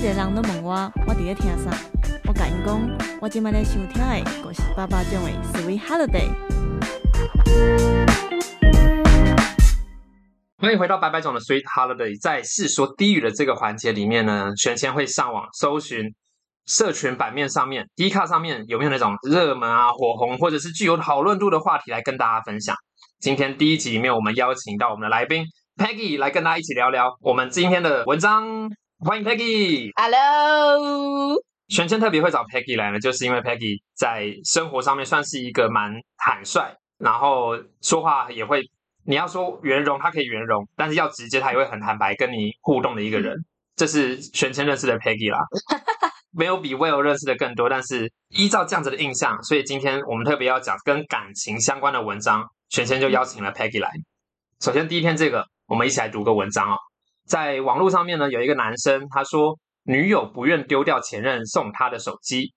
一个人都问我，我伫咧听啥？我甲因讲，我即摆咧收听的，就是爸爸种的《Sweet Holiday》。欢迎回到白白种的 Sweet Holiday，在试说低语的这个环节里面呢，玄谦会上网搜寻社群版面上面、D 卡上面有没有那种热门啊、火红或者是具有讨论度的话题来跟大家分享。今天第一集里面，我们邀请到我们的来宾 Peggy 来跟大家一起聊聊我们今天的文章。欢迎 Peggy。Hello，玄谦特别会找 Peggy 来呢，就是因为 Peggy 在生活上面算是一个蛮坦率，然后说话也会，你要说圆融，他可以圆融，但是要直接，他也会很坦白跟你互动的一个人。这是玄谦认识的 Peggy 啦，没有比 Will 认识的更多，但是依照这样子的印象，所以今天我们特别要讲跟感情相关的文章，玄谦就邀请了 Peggy 来。首先第一篇这个，我们一起来读个文章哦。在网络上面呢，有一个男生他说，女友不愿丢掉前任送他的手机。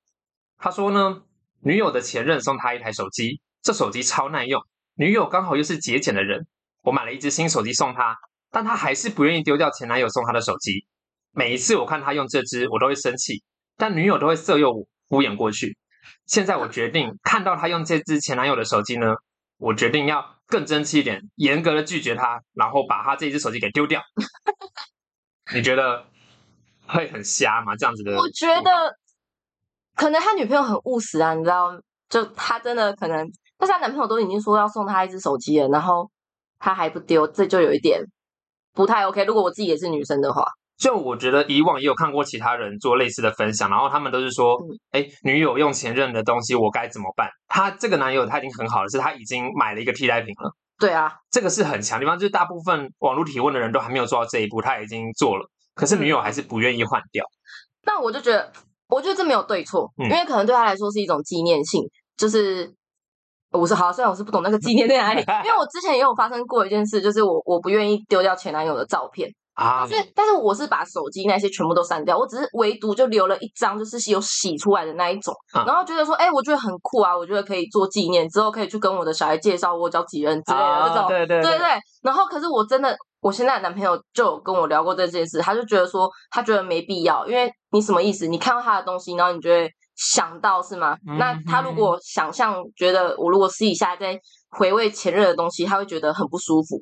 他说呢，女友的前任送他一台手机，这手机超耐用，女友刚好又是节俭的人，我买了一只新手机送她，但她还是不愿意丢掉前男友送她的手机。每一次我看她用这只，我都会生气，但女友都会色诱我，敷衍过去。现在我决定看到她用这只前男友的手机呢，我决定要更争气一点，严格的拒绝他，然后把他这一只手机给丢掉。你觉得会很瞎吗？这样子的，我觉得可能他女朋友很务实啊，你知道，就他真的可能，但是他男朋友都已经说要送他一只手机了，然后他还不丢，这就有一点不太 OK。如果我自己也是女生的话，就我觉得以往也有看过其他人做类似的分享，然后他们都是说嗯，哎、女友用前任的东西，我该怎么办？他这个男友他已经很好了，是他已经买了一个替代品了。对啊，这个是很强的地方，就是大部分网络提问的人都还没有做到这一步，他已经做了，可是女友还是不愿意换掉。那我就觉得，我觉得这没有对错，嗯因为可能对他来说是一种纪念性，就是。我是好，虽然我是不懂那个纪念在哪里，因为我之前也有发生过一件事，就是我我不愿意丢掉前男友的照片，啊，但是但是我是把手机那些全部都删掉，我只是唯独就留了一张，就是有洗出来的那一种，嗯然后觉得说，哎、我觉得很酷啊，我觉得可以做纪念，之后可以去跟我的小孩介绍我交几人之类的、啊这种，对对对对。然后可是我真的，我现在的男朋友就有跟我聊过这件事，他就觉得说，他觉得没必要，因为你什么意思？你看到他的东西，然后你就会想到是吗？嗯那他如果想象觉得我如果私底下在回味前任的东西，他会觉得很不舒服。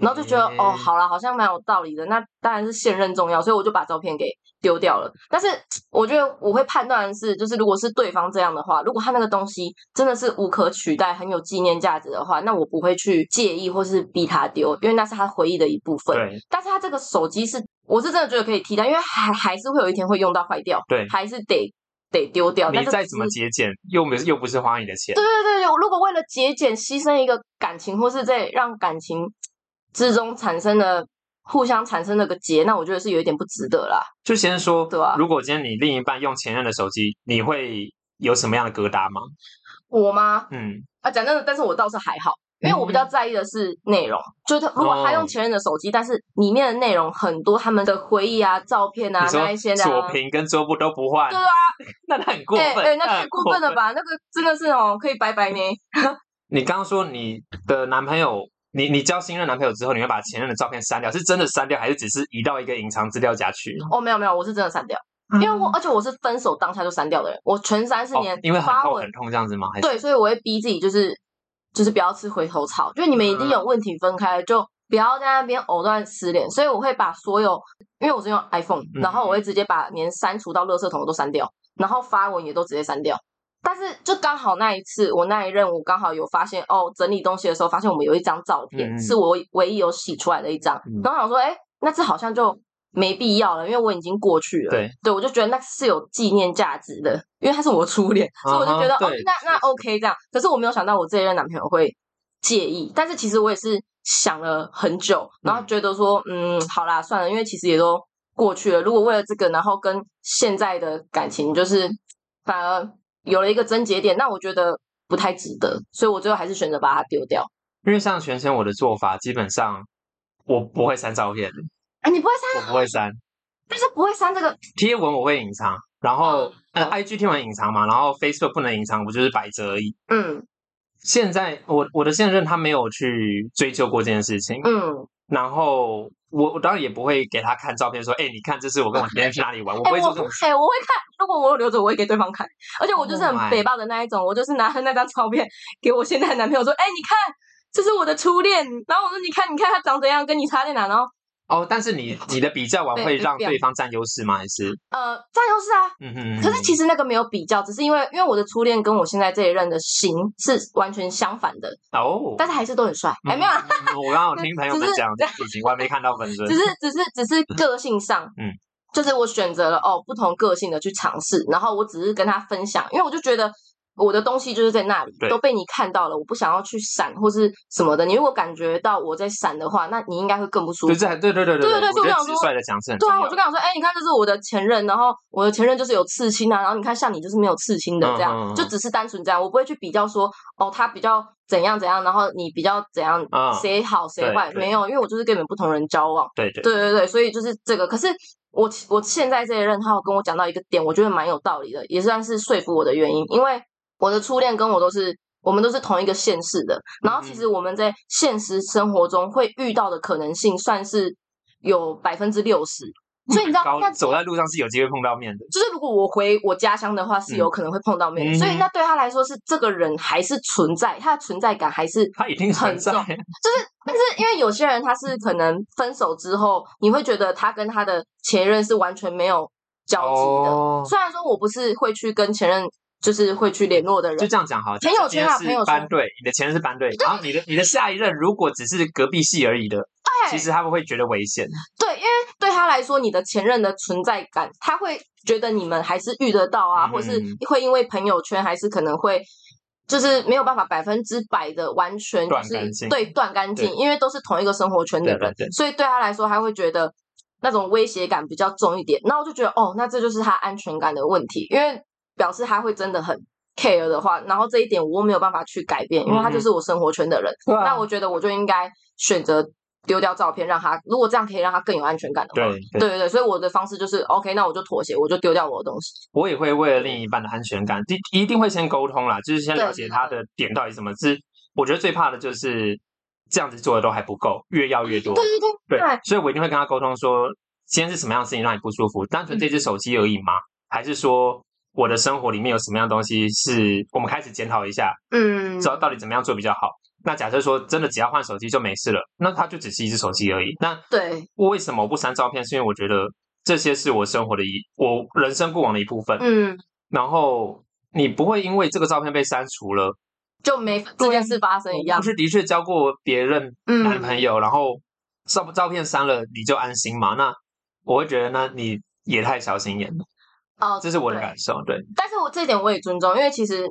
然后就觉得、哦，嗯好了，好像蛮有道理的。那当然是现任重要，所以我就把照片给丢掉了。但是我觉得我会判断的是，就是如果是对方这样的话，如果他那个东西真的是无可取代、很有纪念价值的话，那我不会去介意或是逼他丢，因为那是他回忆的一部分。对但是他这个手机是，我是真的觉得可以替代，因为还还是会有一天会用到坏掉，对还是得得丢掉。你再怎么节俭，又没又不是花你的钱对，对对对，如果为了节俭牺牲一个感情，或是在让感情之中产生的互相产生那个结，那我觉得是有一点不值得啦。就先说，对啊如果今天你另一半用前任的手机，你会有什么样的疙瘩吗？我吗？嗯，啊，讲真的，但是我倒是还好，因为我比较在意的是内容，就是他如果他哦用前任的手机，但是里面的内容很多，他们的回忆啊、照片啊那一些的、左啊。屏跟桌布都不换，对啊，那他很过分，哎哎，那太很过分了？吧？那个真的是哦，可以拜拜呢。你刚刚说你的男朋友，你你交新任男朋友之后，你会把前任的照片删掉，是真的删掉，还是只是移到一个隐藏资料夹去？哦，没有没有，我是真的删掉，因为我而且我是分手当下就删掉的人，我全删是哦连因为很痛很痛这样子吗？还是对，所以我会逼自己，就是就是不要吃回头草，就是你们一定有问题分开了，就不要在那边藕断丝连。所以我会把所有，因为我是用 iPhone，嗯然后我会直接把连删除到垃圾桶都删掉，然后发文也都直接删掉。但是就刚好那一次，我那一任我刚好有发现哦，整理东西的时候发现我们有一张照片、嗯是我唯一有洗出来的一张，嗯然后想说，哎，那这好像就没必要了，因为我已经过去了。对，对我就觉得那是有纪念价值的，因为他是我初恋，所以我就觉得、哦那那 OK 这样。可是我没有想到我这一任男朋友会介意，但是其实我也是想了很久，然后觉得说，嗯，好啦，算了，因为其实也都过去了。如果为了这个，然后跟现在的感情就是反而有了一个症结点，那我觉得不太值得，所以我最后还是选择把它丢掉。因为像全权我的做法，基本上我不会删照片，啊，你不会删，我不会删但是不会删这个，贴文，我会隐藏，然后嗯呃，IG 贴文隐藏嘛，然后 Facebook 不能隐藏，我就是摆着而已。嗯现在我我的现任他没有去追究过这件事情，嗯然后我我当然也不会给他看照片，说，哎，你看，这是我跟我 今天去哪里玩，我会做这种事。哎、我会看，如果我有留着，我会给对方看。而且我就是 Oh 很北霸的那一种，我就是拿着那张照片给我现在的男朋友说：“哎、你看，这是我的初恋。”然后我说：“你看，你看他长怎样，跟你差在哪？”然后哦，但是你 你的比较完会让对对方占优势吗？还是呃，占优势啊。嗯嗯？可是其实那个没有比较，只是因为因为我的初恋跟我现在这一任的型是完全相反的，哦，但是还是都很帅。哎、没有啊，嗯我刚刚有听朋友们 讲这事情，我还没看到本身只。是只是只是个性上，嗯，就是我选择了哦不同个性的去尝试，然后我只是跟他分享，因为我就觉得我的东西就是在那里都被你看到了，我不想要去闪或是什么的。你如果感觉到我在闪的话，那你应该会更不舒服对。对对对对对对对啊，我就跟他说，哎、你看这是我的前任，然后我的前任就是有刺青啊，然后你看像你就是没有刺青的，这样、嗯嗯嗯就只是单纯这样，我不会去比较说，哦，他比较怎样怎样，然后你比较怎样，嗯谁好谁坏，对对没有，因为我就是跟你们不同人交往，对对对对对，所以就是这个。可是我我现在这一任，他有跟我讲到一个点，我觉得蛮有道理的，也算是说服我的原因。因为我的初恋跟我都是，我们都是同一个县市的，然后其实我们在现实生活中会遇到的可能性，算是有百分之六十。所以你知道，高那走在路上是有机会碰到面的。就是如果我回我家乡的话，是有可能会碰到面的。嗯所以那对他来说，是这个人还是存在，他的存在感还是 他一定存在，很重就是，但是因为有些人他是可能分手之后，你会觉得他跟他的前任是完全没有交集的。哦虽然说我不是会去跟前任就是会去联络的人就，这样讲好了。朋友圈啊朋友圈是班队，你的前任是班队，然后你的你的下一任如果只是隔壁系而已的，对其实他们会觉得危险。对，因为对他来说，你的前任的存在感，他会觉得你们还是遇得到啊，嗯或是会因为朋友圈，还是可能会。就是没有办法百分之百的完全对断干净，因为都是同一个生活圈的人，对对对所以对他来说，他会觉得那种威胁感比较重一点。那我就觉得，哦，那这就是他安全感的问题，因为表示他会真的很 care 的话，然后这一点我没有办法去改变，因为他就是我生活圈的人。那我觉得我就应该选择丢掉照片，让他如果这样可以让他更有安全感的话，对对对所以我的方式就是 OK，那我就妥协，我就丢掉我的东西。我也会为了另一半的安全感，一一定会先沟通啦，就是先了解他的点到底是什么。是我觉得最怕的就是这样子做的都还不够，越要越多。对对对对，所以我一定会跟他沟通说，今天是什么样的事情让你不舒服？单纯这只手机而已吗？还是说我的生活里面有什么样的东西是我们开始检讨一下，嗯知道到底怎么样做比较好？那假设说真的只要换手机就没事了，那它就只是一只手机而已。那对，我为什么不删照片？是因为我觉得这些是我生活的一我人生过往的一部分。嗯，然后你不会因为这个照片被删除了，就没这件事发生一样不。是的确交过别人嗯男朋友，然后照照片删了你就安心吗？那我会觉得那你也太小心眼了，哦，这是我的感受。对，但是我这一点我也尊重，因为其实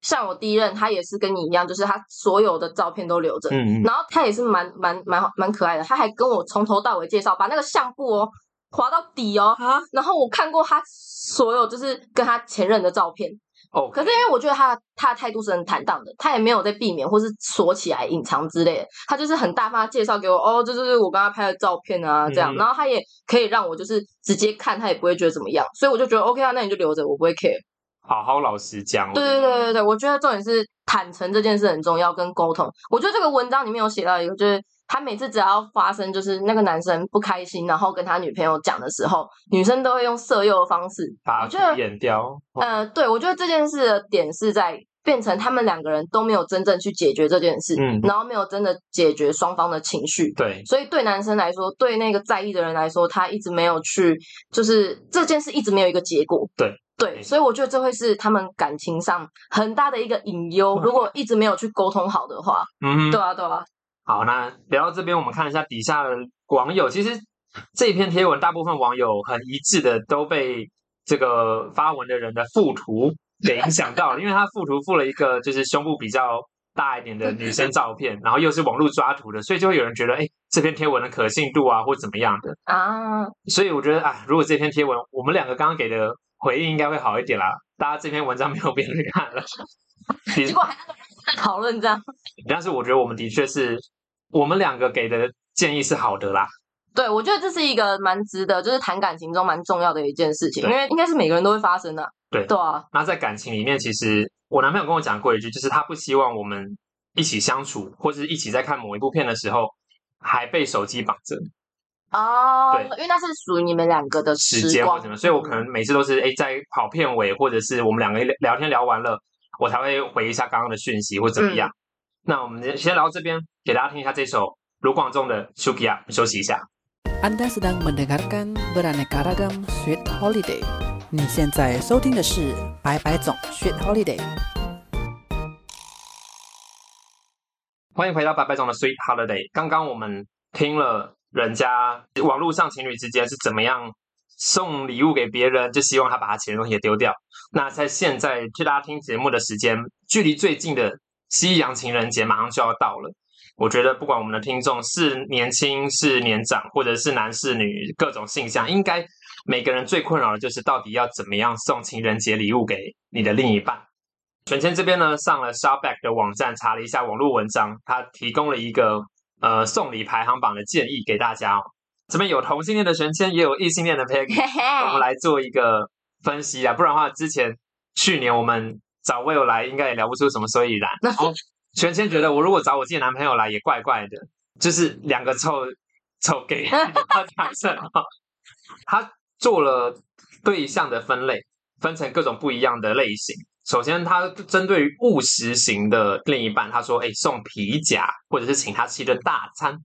像我第一任，他也是跟你一样，就是他所有的照片都留着，嗯嗯，然后他也是蛮蛮蛮蛮可爱的，他还跟我从头到尾介绍，把那个相簿哦划到底哦，啊然后我看过他所有就是跟他前任的照片，哦，可是因为我觉得他他的态度是很坦荡的，他也没有在避免或是锁起来隐藏之类的，他就是很大方介绍给我，哦，这就是我跟他拍的照片啊，这样，嗯然后他也可以让我就是直接看，他也不会觉得怎么样，所以我就觉得 OK 啊，那你就留着，我不会 care。好好老实讲，对对对对对，我觉得重点是坦诚这件事很重要，跟沟通。我觉得这个文章里面有写到一个，就是他每次只要发生就是那个男生不开心，然后跟他女朋友讲的时候，女生都会用色诱的方式。把我觉得演掉。哦呃，对，我觉得这件事的点是在变成他们两个人都没有真正去解决这件事，嗯然后没有真的解决双方的情绪。对，所以对男生来说，对那个在意的人来说，他一直没有去，就是这件事一直没有一个结果。对对，所以我觉得这会是他们感情上很大的一个隐忧。如果一直没有去沟通好的话，嗯对啊，对啊，好，那聊到这边，我们看一下底下的网友。其实这一篇贴文，大部分网友很一致的都被这个发文的人的附图给影响到了，因为他附图附了一个就是胸部比较大一点的女生照片，然后又是网络抓图的，所以就会有人觉得，哎，这篇贴文的可信度啊，或怎么样的。啊，所以我觉得啊，如果这篇贴文我们两个刚刚给的回应应该会好一点啦。大家这篇文章没有别人看了，比结果还在讨论这样。但是我觉得我们的确是我们两个给的建议是好的啦。对，我觉得这是一个蛮值得，就是谈感情中蛮重要的一件事情，因为应该是每个人都会发生的、对对啊，那在感情里面，其实我男朋友跟我讲过一句，就是他不希望我们一起相处，或是一起在看某一部片的时候，还被手机绑着。哦，对因为那是属于你们两个的时时间或什么，所以我可能每次都是哎在跑片尾，或者是我们两个聊聊天聊完了，我才会回一下刚刚的讯息或怎么样。嗯那我们先聊到这边，给大家听一下这首卢广仲的《Sukiya》，休息一下。Anda sedang mendengarkan beraneka ragam Sweet Holiday。你现在收听的是白白总 Sweet Holiday。欢迎回到白白总的 Sweet Holiday。刚刚我们听了人家网络上情侣之间是怎么样送礼物给别人，就希望他把他钱的东西也丢掉。那在现在就大家听节目的时间，距离最近的西洋情人节马上就要到了。我觉得不管我们的听众是年轻是年长，或者是男是女，各种性向，应该每个人最困扰的就是到底要怎么样送情人节礼物给你的另一半。全谦这边呢，上了 Shopback 的网站查了一下网络文章，他提供了一个呃送礼排行榜的建议给大家哦。这边有同性恋的玄谦，也有异性恋的 Peggy，我们来做一个分析啊，不然的话，之前去年我们找 Will 来，应该也聊不出什么所以然。然后权谦觉得，我如果找我自己的男朋友来，也怪怪的，就是两个臭臭 gay 他做了对象的分类，分成各种不一样的类型。首先，他针对于务实型的另一半，他说：“哎，送皮夹，或者是请他吃一顿大餐。”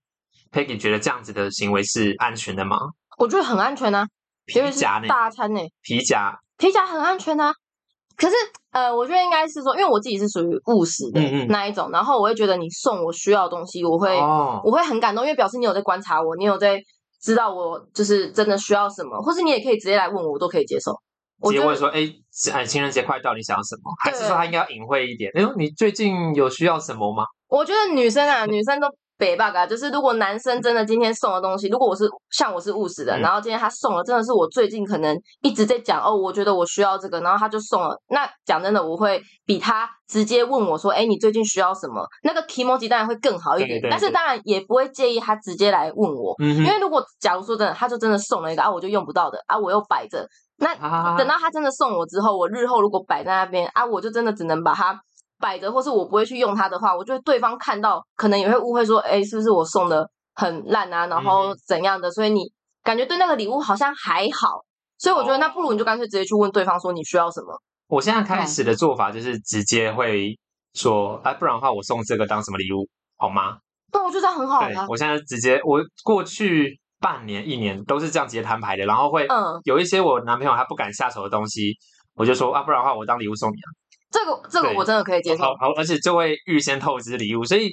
Peggy 觉得这样子的行为是安全的吗？我觉得很安全啊，皮夹呢？大餐呢，皮夹，皮夹很安全啊。可是，呃，我觉得应该是说，因为我自己是属于务实的那一种，然后我会觉得你送我需要的东西，我会、哦，我会很感动，因为表示你有在观察我，你有在知道我就是真的需要什么，或是你也可以直接来问我，我都可以接受。我接问说：“哎，哎，情人节快到，你想要什么？”还是说他应该要隐晦一点？哎呦，你最近有需要什么吗？我觉得女生啊，女生都北 bug 啊，就是如果男生真的今天送的东西，如果我是像我是务实的，嗯。然后今天他送了，真的是我最近可能一直在讲哦，我觉得我需要这个，然后他就送了。那讲真的，我会比他直接问我说，哎，你最近需要什么？那个 emoji 当然会更好一点，对对对但是当然也不会介意他直接来问我，嗯，因为如果假如说真的，他就真的送了一个啊，我就用不到的啊，我又摆着，那啊。等到他真的送我之后，我日后如果摆在那边啊，我就真的只能把它摆着，或是我不会去用它的话，我觉得对方看到可能也会误会说，哎，是不是我送的很烂啊，然后嗯怎样的？所以你感觉对那个礼物好像还好，所以我觉得那不如你就干脆直接去问对方说你需要什么。我现在开始的做法就是直接会说：“哎，不然的话，我送这个当什么礼物好吗对，我觉得这样很？”好啊。我现在直接，我过去半年、一年都是这样直接摊牌的，然后会嗯，有一些我男朋友他不敢下手的东西，我就说：“啊，不然的话，我当礼物送你啊。”这个这个我真的可以接受好。而且就会预先透支礼物，所以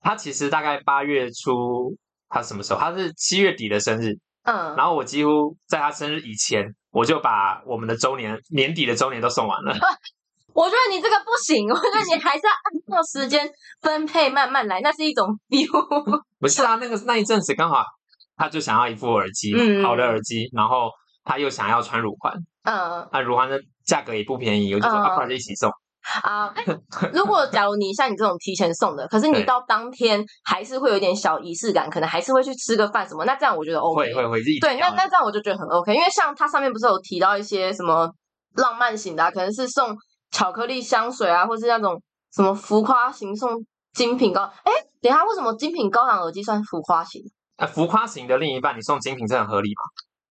他其实大概八月初，他什么时候？他是七月底的生日，嗯，然后我几乎在他生日以前，我就把我们的周年年底的周年都送完了。我觉得你这个不行，我觉得你还是要按照时间分配，慢慢来，那是一种 feel。不是啊，那个那一阵子刚好他就想要一副耳机，嗯好的耳机，然后他又想要穿乳环，嗯那乳环的价格也不便宜，我就说、嗯啊，不然就一起送。啊，哎如果假如你像你这种提前送的，可是你到当天还是会有点小仪式感，可能还是会去吃个饭什么，那这样我觉得 OK。会会会，对，那那这样我就觉得很 OK，因为像它上面不是有提到一些什么浪漫型的、啊，可能是送巧克力香水啊，或是那种什么浮夸型送精品高。哎，等一下，为什么精品高档耳机算浮夸型？呃浮夸型的另一半，你送精品这很合理吗？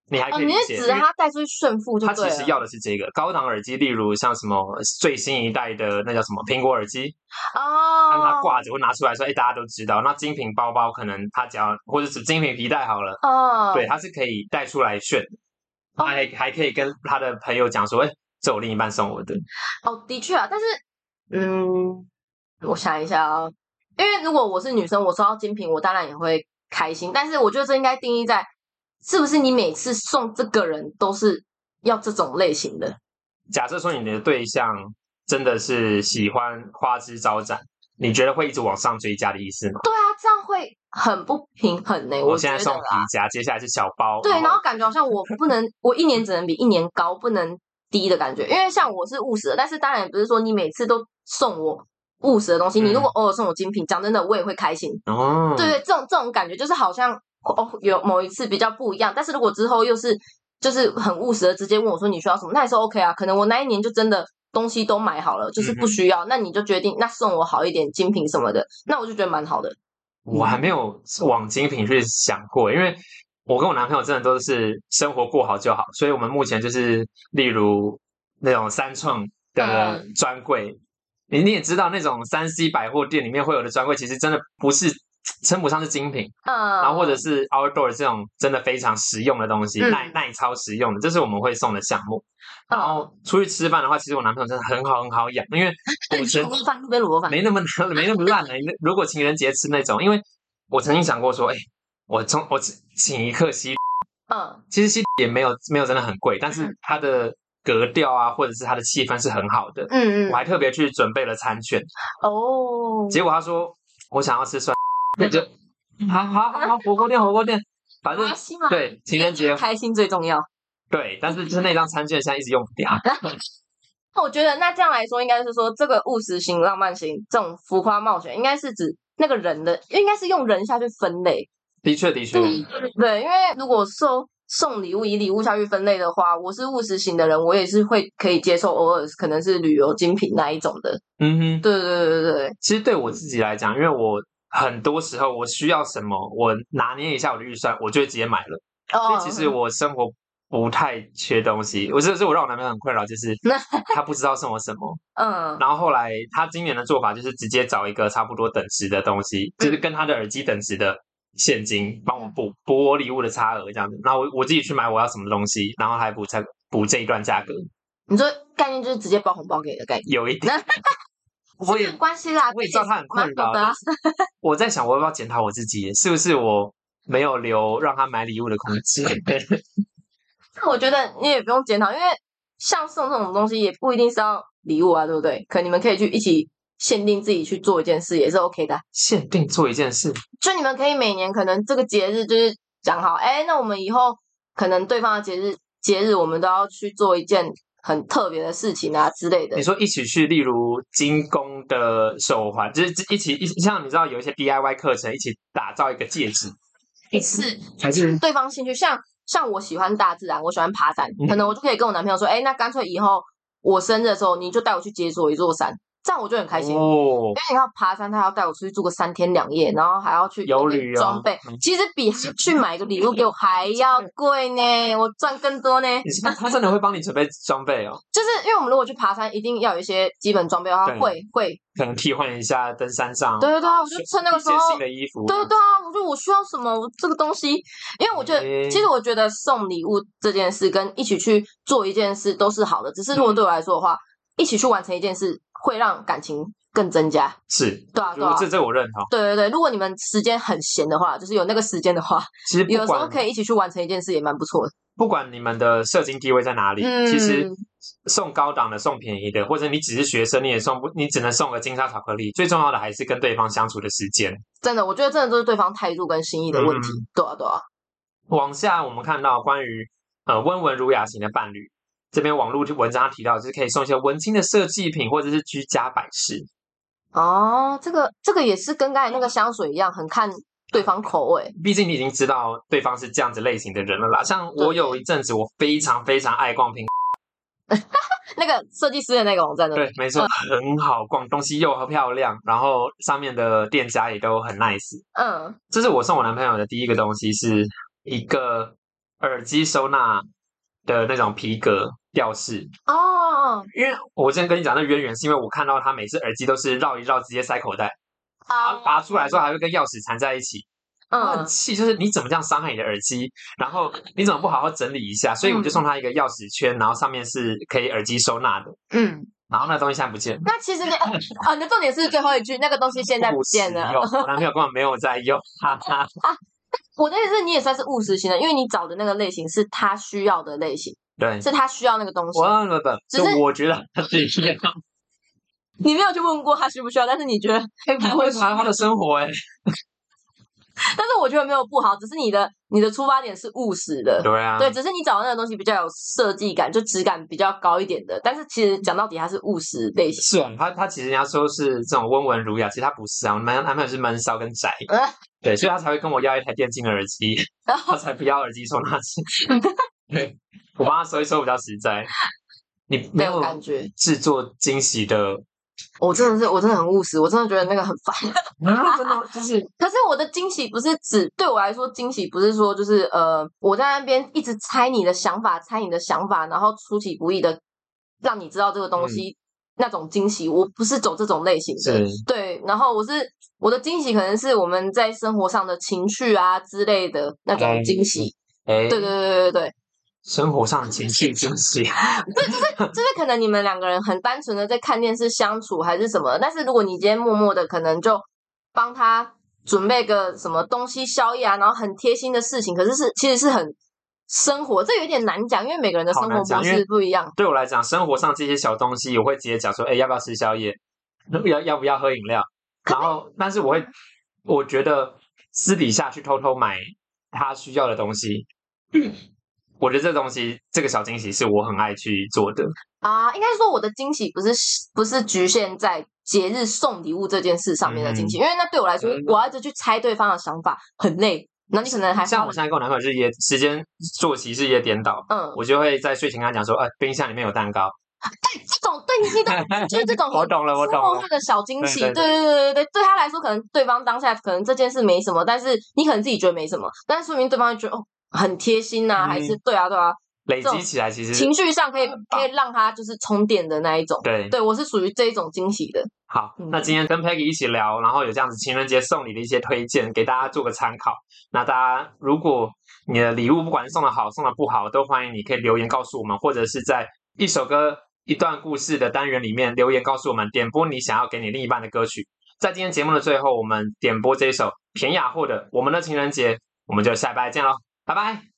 你还哦，你是可以理解，指他带出去炫富就他。其实要的是这个高档耳机，例如像什么最新一代的那叫什么苹果耳机，让它哦，挂着或拿出来说，哎，大家都知道。那精品包包可能他只要或者是精品皮带好了，哦，对，它是可以带出来炫还还可以跟他的朋友讲说，哎，这我另一半送我的。哦，的确啊，但是，嗯，我想一下啊、因为如果我是女生，我收到精品，我当然也会开心。但是我觉得这应该定义在，是不是你每次送这个人都是要这种类型的？假设说你的对象真的是喜欢花枝招展，你觉得会一直往上追加的意思吗？对啊，这样会很不平衡呢、我现在送皮。夹，接下来是小包，对，然后感觉好像我不能，我一年只能比一年高，不能低的感觉。因为像我是务实的，但是当然也不是说你每次都送我务实的东西。你如果偶尔送我精品，讲真的，我也会开心。哦，对对，这种这种感觉就是好像哦，有某一次比较不一样，但是如果之后又是就是很务实的，直接问我说你需要什么，那也是 OK 啊。可能我那一年就真的东西都买好了，就是不需要，那你就决定那送我好一点精品什么的，那我就觉得蛮好的。我还没有往精品去想过，因为我跟我男朋友真的都是生活过好就好，所以我们目前就是例如那种三创的嗯专柜，你你也知道那种三 C 百货店里面会有的专柜，其实真的不是称不上是精品，嗯，然后或者是 outdoor 这种真的非常实用的东西，嗯耐耐操实用的，这是我们会送的项目。然后出去吃饭的话，其实我男朋友真的很好很好养，因为 我曾卤肉饭，一杯卤饭，没那么没那么烂的。如果情人节吃那种，因为我曾经想过说，哎，我从我请请一客西，嗯其实西也没有没有真的很贵，但是嗯它的格调啊，或者是它的气氛是很好的。嗯嗯，我还特别去准备了餐券，哦，结果他说我想要吃酸，那就好好好好火锅店火锅店，反正对情人节开心最重要。对，但是就是那张餐券现在一直用不掉。那我觉得，那这样来说，应该是说这个务实型、浪漫型这种浮夸冒险，应该是指那个人的，应该是用人下去分类。的确的确，对，因为如果送送礼物以礼物下去分类的话，我是务实型的人，我也是会可以接受，偶尔可能是旅游精品那一种的。嗯哼。对对对对对，其实对我自己来讲，因为我很多时候我需要什么，我拿捏一下我的预算，我就会直接买了。所哦以其实我生活不太缺东西。我这是我让我男朋友很困扰，就是 他不知道送我什么。嗯然后后来他今年的做法就是直接找一个差不多等值的东西，就是跟他的耳机等值的现金，帮我补补我礼物的差额这样子。然后我我自己去买我要什么东西，然后还补才补这一段价格，你说概念就是直接包红包给你的概念，有一点。我也没关系啦，我也知道他很困扰蛮好的啊。我在想，我要不要检讨我自己，是不是我没有留让他买礼物的空间？那我觉得你也不用检讨，因为像送这种东西也不一定是要礼物啊，对不对？可你们可以去一起限定自己去做一件事，也是 OK 的啊。限定做一件事，就你们可以每年可能这个节日就是讲好，哎，那我们以后可能对方的节日节日我们都要去做一件很特别的事情啊之类的你。说一起去，例如精工的手环，就是一起一像你知道有一些 DIY 课程，一起打造一个戒指，是还是对方兴趣，像像我喜欢大自然，我喜欢爬山，嗯可能我就可以跟我男朋友说，哎，那干脆以后我生日的时候你就带我去解锁一座山，这样我就很开心。哦。因为你要爬山，他要带我出去住个三天两夜，然后还要去那边有旅游。装备。嗯，其实比他 去买个礼物给我还要贵呢，我赚更多呢。他真的会帮你准备装备哦，就是因为我们如果去爬山，一定要有一些基本装备的话，对。会会，可能替换一下登山上，对对对啊，我就趁那个时候，新的衣服，对对啊，我就我需要什么我这个东西，因为我觉得，诶其实我觉得送礼物这件事跟一起去做一件事都是好的，只是如果对我来说的话，一起去完成一件事会让感情更增加。是，对啊，对啊，这这我认同。对对对，如果你们时间很闲的话，就是有那个时间的话，其实 有时候可以一起去完成一件事，也蛮不错的。不管你们的社经地位在哪里，嗯其实送高档的、送便宜的，或者你只是学生，你也送不，你只能送个金沙巧克力。最重要的还是跟对方相处的时间。真的，我觉得真的都是对方态度跟心意的问题。嗯对啊，对啊，往下我们看到关于呃温文儒雅型的伴侣，这边网络文章提到，就是可以送一些文青的设计品或者是居家摆饰。哦，这个这个也是跟刚才那个香水一样，很看对方口味。毕竟你已经知道对方是这样子类型的人了啦。像我有一阵子，我非常非常爱逛苹 那个设计师的那个网站的，对，没错，很好逛，东西又很漂亮，然后上面的店家也都很 nice。嗯，这是我送我男朋友的第一个东西，是一个耳机收纳的那种皮革吊饰。哦，因为我之前跟你讲那渊源，是因为我看到他每次耳机都是绕一绕，直接塞口袋，然后拔出来之后还会跟钥匙缠在一起，我很嗯，气，就是你怎么这样伤害你的耳机？然后你怎么不好好整理一下？所以我就送他一个钥匙圈，然后上面是可以耳机收纳的，嗯，然后那东西现在不见了。那其实你啊，你的重点是最后一句，那个东西现在不见了。男朋友根本没有在用，哈哈。我的意思是，你也算是务实型的，因为你找的那个类型是他需要的类型，对，是他需要那个东西。我不不，只是我觉得他是需要，你没有去问过他需不需要，但是你觉得他会谈他的生活哎。但是我觉得没有不好，只是你的你的出发点是务实的，对啊，对，只是你找的那个东西比较有设计感，就质感比较高一点的。但是其实讲到底，它是务实类型。是啊，他他其实人家说是这种温文儒雅，其实他不是啊，我男男朋友是闷骚跟宅，呃对，所以他才会跟我要一台电竞耳机，他才不要耳机收纳器。对，我帮他收一收比较实在。你没没有有感觉制作惊喜的我真的是我真的很务实，我真的觉得那个很烦。啊，真的就是 可是我的惊喜不是指对我来说，惊喜不是说就是呃，我在那边一直猜你的想法，猜你的想法，然后出其不意的让你知道这个东西、那种惊喜，我不是走这种类型的。对，然后我是我的惊喜可能是我们在生活上的情绪啊之类的那种惊喜。哎，对对对对对对，生活上的情绪 惊喜，就是就是可能你们两个人很单纯的在看电视相处还是什么，但是如果你今天默默的可能就帮他准备个什么东西宵夜啊，然后很贴心的事情，可是是其实是很生活，这有点难讲，因为每个人的生活模难讲因为式不一样。对我来讲，生活上这些小东西，我会直接讲说，哎，要不要吃宵夜？要要不要喝饮料？然后，但是我会，我觉得私底下去偷偷买他需要的东西，我觉得这东西这个小惊喜是我很爱去做的。啊，应该说我的惊喜不是不是局限在节日送礼物这件事上面的惊喜，因为那对我来说嗯，我要一直去猜对方的想法很累，那你可能还像我现在跟我男朋友日夜时间作息日夜颠倒，嗯，我就会在睡前跟他讲说，呃，冰箱里面有蛋糕。对这种对你你懂，就是这种 我懂了，我懂了生活上。的小惊喜，对对对对对对对，对他来说可能对方当下可能这件事没什么，但是你可能自己觉得没什么，但是说明对方会觉得哦很贴心呐、嗯还是对啊对啊，累积起来，其实情绪上可以可以让他就是充电的那一种。对对我是属于这一种惊喜的，好，嗯那今天跟 Peggy 一起聊，然后有这样子情人节送礼的一些推荐，给大家做个参考。那大家如果你的礼物不管是送的好送的不好，都欢迎你可以留言告诉我们，或者是在一首歌、一段故事的单元里面留言告诉我们，点播你想要给你另一半的歌曲。在今天节目的最后，我们点播这一首田雅霍的《我们的情人节》，我们就下礼拜见喽，拜拜。